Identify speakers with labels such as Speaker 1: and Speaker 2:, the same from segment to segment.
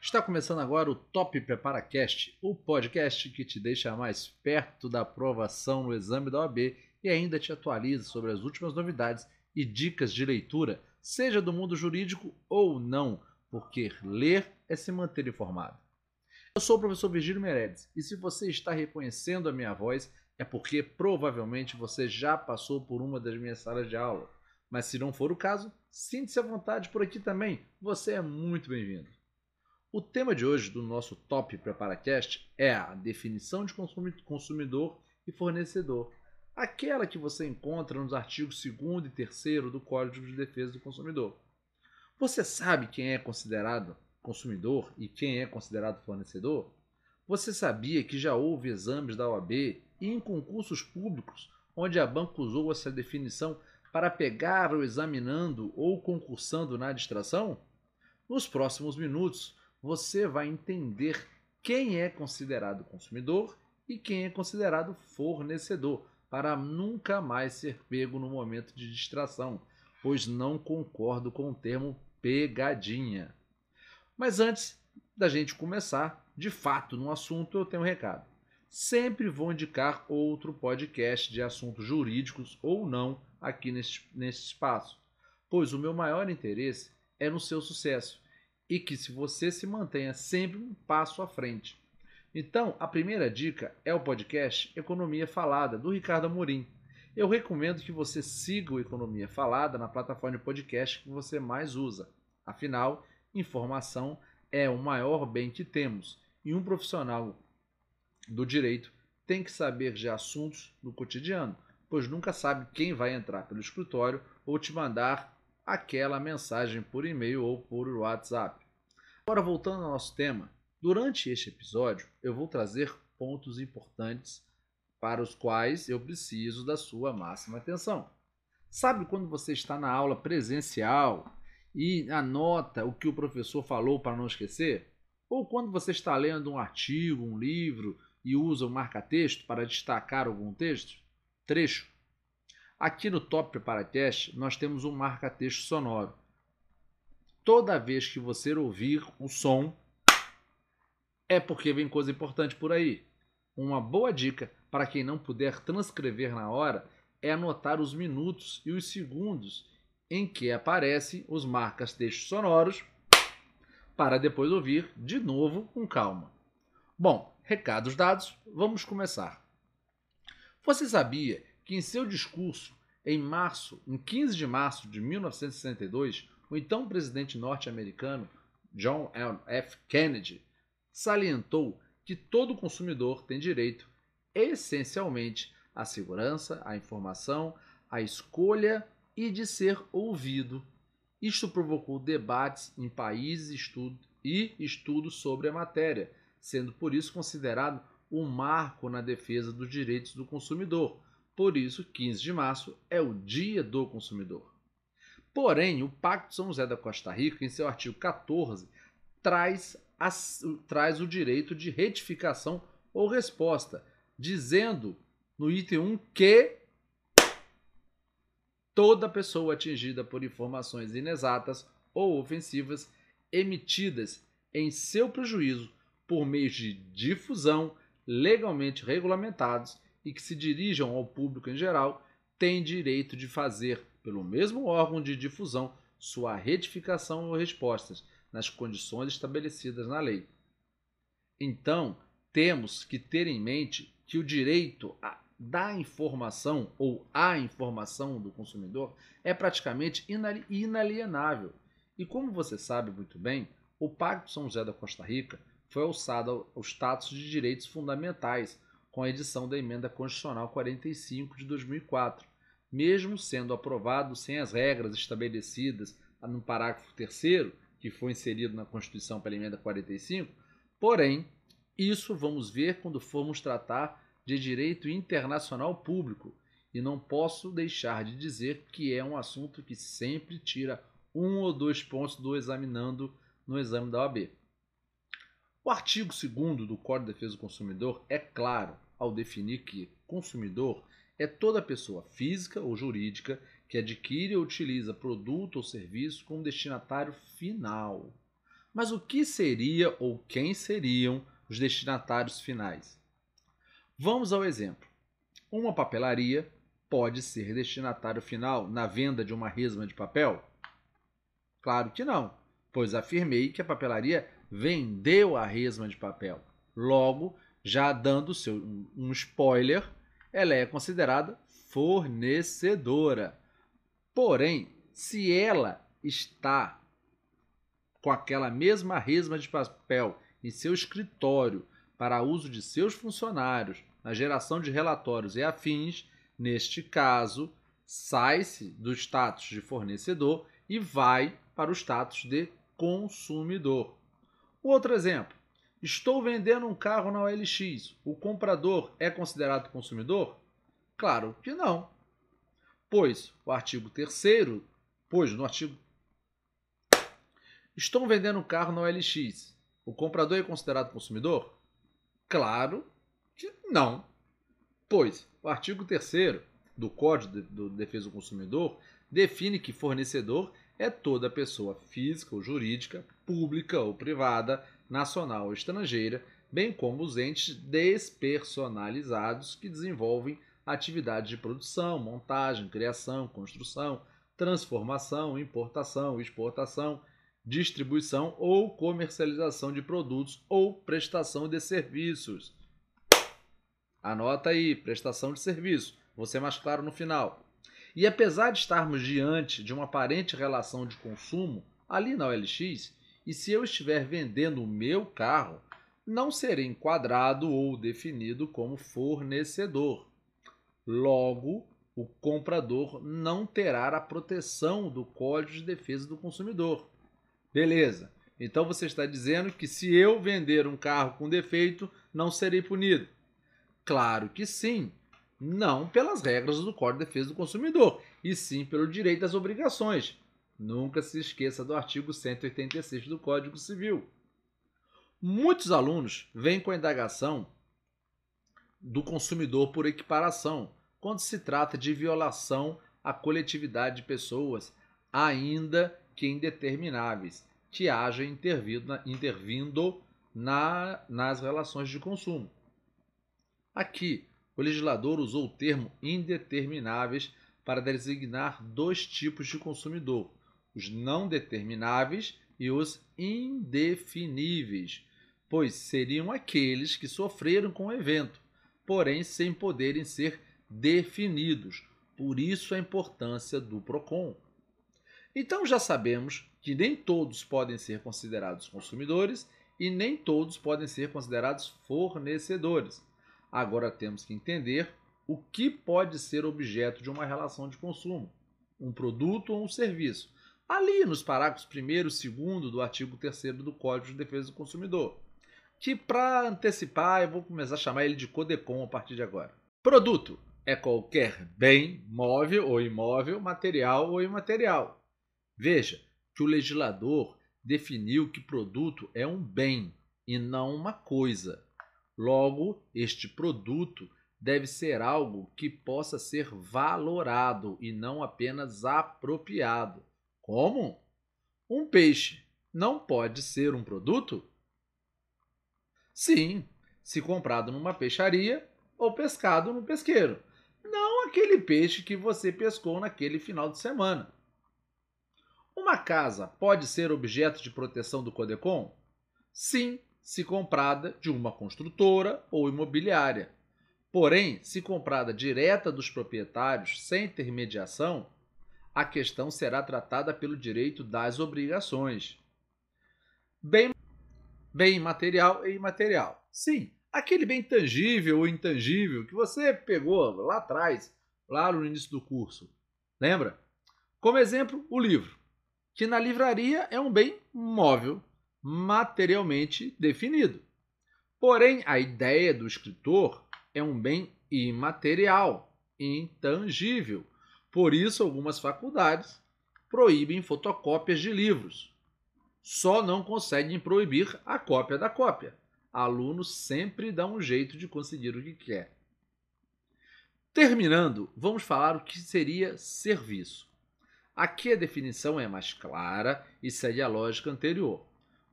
Speaker 1: Está começando agora o Top PreparaCast, o podcast que te deixa mais perto da aprovação no exame da OAB e ainda te atualiza sobre as últimas novidades e dicas de leitura, seja do mundo jurídico ou não, porque ler é se manter informado. Eu sou o professor Virgílio Meredes e se você está reconhecendo a minha voz é porque provavelmente você já passou por uma das minhas salas de aula. Mas se não for o caso, sinta-se à vontade por aqui também, você é muito bem-vindo. O tema de hoje do nosso Top PreparaCast é a definição de consumidor e fornecedor, aquela que você encontra nos artigos 2 e 3 do Código de Defesa do Consumidor. Você sabe quem é considerado consumidor e quem é considerado fornecedor? Você sabia que já houve exames da OAB e em concursos públicos onde a banca usou essa definição para pegar o examinando ou concursando na distração? Nos próximos minutos, você vai entender quem é considerado consumidor e quem é considerado fornecedor, para nunca mais ser pego no momento de distração, pois não concordo com o termo pegadinha. Mas antes da gente começar, de fato, no assunto, eu tenho um recado. Sempre vou indicar outro podcast de assuntos jurídicos ou não aqui neste, neste espaço, pois o meu maior interesse é no seu sucesso e que se você se mantenha sempre um passo à frente. Então, a primeira dica é o podcast Economia Falada, do Ricardo Amorim. Eu recomendo que você siga o Economia Falada na plataforma de podcast que você mais usa. Afinal, informação é o maior bem que temos e um profissional do direito tem que saber de assuntos do cotidiano, pois nunca sabe quem vai entrar pelo escritório ou te mandar aquela mensagem por e-mail ou por WhatsApp. Agora, voltando ao nosso tema, durante este episódio eu vou trazer pontos importantes para os quais eu preciso da sua máxima atenção. Sabe quando você está na aula presencial e anota o que o professor falou para não esquecer? Ou quando você está lendo um artigo, um livro e usa o marca-texto para destacar algum texto? Trecho. Aqui no Top Preparatest nós temos um marca-texto sonoro. Toda vez que você ouvir o som, é porque vem coisa importante por aí. Uma boa dica para quem não puder transcrever na hora é anotar os minutos e os segundos em que aparecem os marcas textos sonoros para depois ouvir de novo com calma. Bom, recados dados, vamos começar. Você sabia que em seu discurso em março, em 15 de março de 1962, o então presidente norte-americano John F. Kennedy salientou que todo consumidor tem direito, essencialmente, à segurança, à informação, à escolha e de ser ouvido. Isto provocou debates em países estudo, e estudos sobre a matéria, sendo por isso considerado um marco na defesa dos direitos do consumidor, por isso, 15 de março é o Dia do Consumidor. Porém, o Pacto São José da Costa Rica, em seu artigo 14, traz, traz o direito de retificação ou resposta, dizendo no item 1 que toda pessoa atingida por informações inexatas ou ofensivas emitidas em seu prejuízo por meio de difusão legalmente regulamentados e que se dirijam ao público em geral têm direito de fazer, pelo mesmo órgão de difusão, sua retificação ou respostas, nas condições estabelecidas na lei. Então, temos que ter em mente que o direito da informação ou à informação do consumidor é praticamente inalienável. E como você sabe muito bem, o Pacto São José da Costa Rica foi alçado ao status de direitos fundamentais com a edição da Emenda Constitucional 45 de 2004, mesmo sendo aprovado sem as regras estabelecidas no parágrafo 3 que foi inserido na Constituição pela Emenda 45, porém, isso vamos ver quando formos tratar de direito internacional público, e não posso deixar de dizer que é um assunto que sempre tira um ou dois pontos do examinando no exame da OAB. O artigo 2 do Código de Defesa do Consumidor é claro ao definir que consumidor é toda pessoa física ou jurídica que adquire ou utiliza produto ou serviço como destinatário final. Mas o que seria ou quem seriam os destinatários finais? Vamos ao exemplo. Uma papelaria pode ser destinatário final na venda de uma resma de papel? Claro que não, pois afirmei que a papelaria vendeu a resma de papel. Logo, já dando seu, um spoiler, ela é considerada fornecedora. Porém, se ela está com aquela mesma resma de papel em seu escritório para uso de seus funcionários na geração de relatórios e afins, neste caso, sai-se do status de fornecedor e vai para o status de consumidor. Outro exemplo: estou vendendo um carro na OLX. O comprador é considerado consumidor? Claro que não. Pois o artigo 3 pois no artigo Estou vendendo um carro na OLX. O comprador é considerado consumidor? Claro que não. Pois o artigo 3 do Código de Defesa do Consumidor define que fornecedor é toda pessoa física ou jurídica, pública ou privada, nacional ou estrangeira, bem como os entes despersonalizados que desenvolvem atividades de produção, montagem, criação, construção, transformação, importação, exportação, distribuição ou comercialização de produtos ou prestação de serviços. Anota aí, prestação de serviço. Vou ser mais claro no final. E apesar de estarmos diante de uma aparente relação de consumo ali na OLX, e se eu estiver vendendo o meu carro, não serei enquadrado ou definido como fornecedor. Logo, o comprador não terá a proteção do Código de Defesa do Consumidor. Beleza. Então você está dizendo que se eu vender um carro com defeito, não serei punido? Claro que sim não pelas regras do Código de Defesa do Consumidor, e sim pelo direito às obrigações. Nunca se esqueça do artigo 186 do Código Civil. Muitos alunos vêm com a indagação do consumidor por equiparação, quando se trata de violação à coletividade de pessoas, ainda que indetermináveis, que haja intervindo, na, nas relações de consumo. Aqui, o legislador usou o termo indetermináveis para designar dois tipos de consumidor: os não determináveis e os indefiníveis, pois seriam aqueles que sofreram com o evento, porém sem poderem ser definidos. Por isso a importância do PROCON. Então já sabemos que nem todos podem ser considerados consumidores e nem todos podem ser considerados fornecedores. Agora temos que entender o que pode ser objeto de uma relação de consumo, um produto ou um serviço. Ali nos parágrafos 1 e 2 do artigo 3 do Código de Defesa do Consumidor, que para antecipar eu vou começar a chamar ele de CODECOM a partir de agora. Produto é qualquer bem, móvel ou imóvel, material ou imaterial. Veja que o legislador definiu que produto é um bem e não uma coisa. Logo, este produto deve ser algo que possa ser valorado e não apenas apropriado. Como? Um peixe não pode ser um produto? Sim, se comprado numa peixaria ou pescado no pesqueiro. Não aquele peixe que você pescou naquele final de semana. Uma casa pode ser objeto de proteção do CODECOM? Sim, se comprada de uma construtora ou imobiliária. Porém, se comprada direta dos proprietários sem intermediação, a questão será tratada pelo direito das obrigações. Bem, bem material e imaterial. Sim, aquele bem tangível ou intangível que você pegou lá atrás, lá no início do curso. Lembra? Como exemplo, o livro, que na livraria é um bem móvel, materialmente definido. Porém, a ideia do escritor é um bem imaterial, intangível. Por isso, algumas faculdades proíbem fotocópias de livros. Só não conseguem proibir a cópia da cópia. Aluno sempre dá um jeito de conseguir o que quer. Terminando, vamos falar o que seria serviço. Aqui a definição é mais clara e segue a lógica anterior.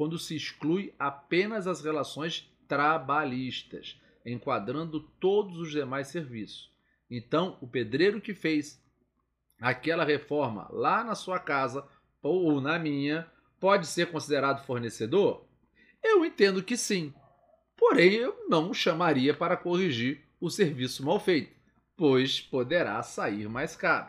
Speaker 1: quando se exclui apenas as relações trabalhistas, enquadrando todos os demais serviços. Então, o pedreiro que fez aquela reforma lá na sua casa ou na minha pode ser considerado fornecedor? Eu entendo que sim. Porém, eu não chamaria para corrigir o serviço mal feito, pois poderá sair mais caro.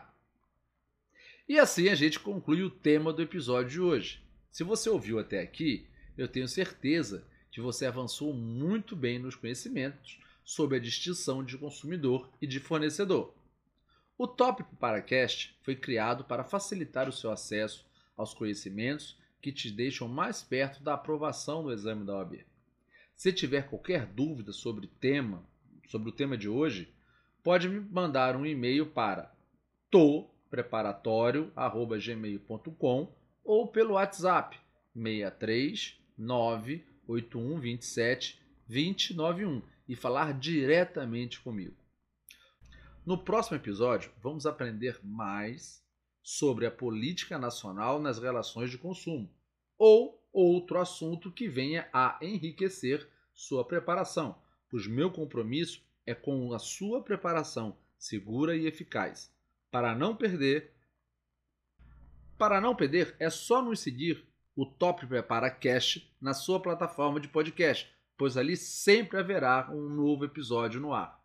Speaker 1: E assim a gente conclui o tema do episódio de hoje. Se você ouviu até aqui, eu tenho certeza que você avançou muito bem nos conhecimentos sobre a distinção de consumidor e de fornecedor. O Tópico Paracast foi criado para facilitar o seu acesso aos conhecimentos que te deixam mais perto da aprovação do exame da OAB. Se tiver qualquer dúvida sobre o tema, sobre o tema de hoje, pode me mandar um e-mail para topreparatório@gmail.com ou pelo WhatsApp 63 98127 2091 e falar diretamente comigo. No próximo episódio, vamos aprender mais sobre a política nacional nas relações de consumo ou outro assunto que venha a enriquecer sua preparação, pois meu compromisso é com a sua preparação segura e eficaz. Para não perder, para não perder, é só nos seguir o Top Prepara Cast na sua plataforma de podcast, pois ali sempre haverá um novo episódio no ar.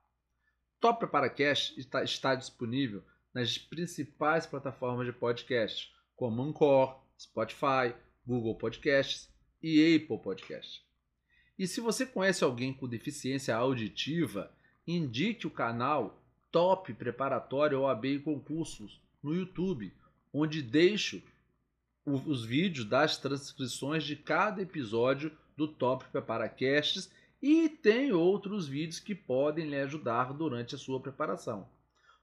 Speaker 1: Top Prepara Cast está, está disponível nas principais plataformas de podcast, como Anchor, Spotify, Google Podcasts e Apple Podcasts. E se você conhece alguém com deficiência auditiva, indique o canal Top Preparatório OAB e Concursos no YouTube, onde deixo os vídeos das transcrições de cada episódio do Top Preparacasts e tem outros vídeos que podem lhe ajudar durante a sua preparação.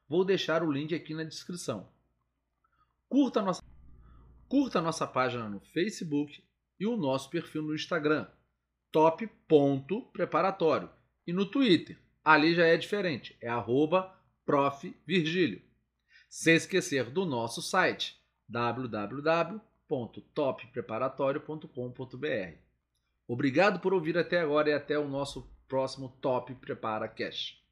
Speaker 1: Vou deixar o link aqui na descrição. Curta nossa, curta nossa página no Facebook e o nosso perfil no Instagram, top.preparatório. E no Twitter, ali já é diferente, é arroba Sem esquecer do nosso site, www.toppreparatório.com.br. Obrigado por ouvir até agora e até o nosso próximo Top Prepara Cash.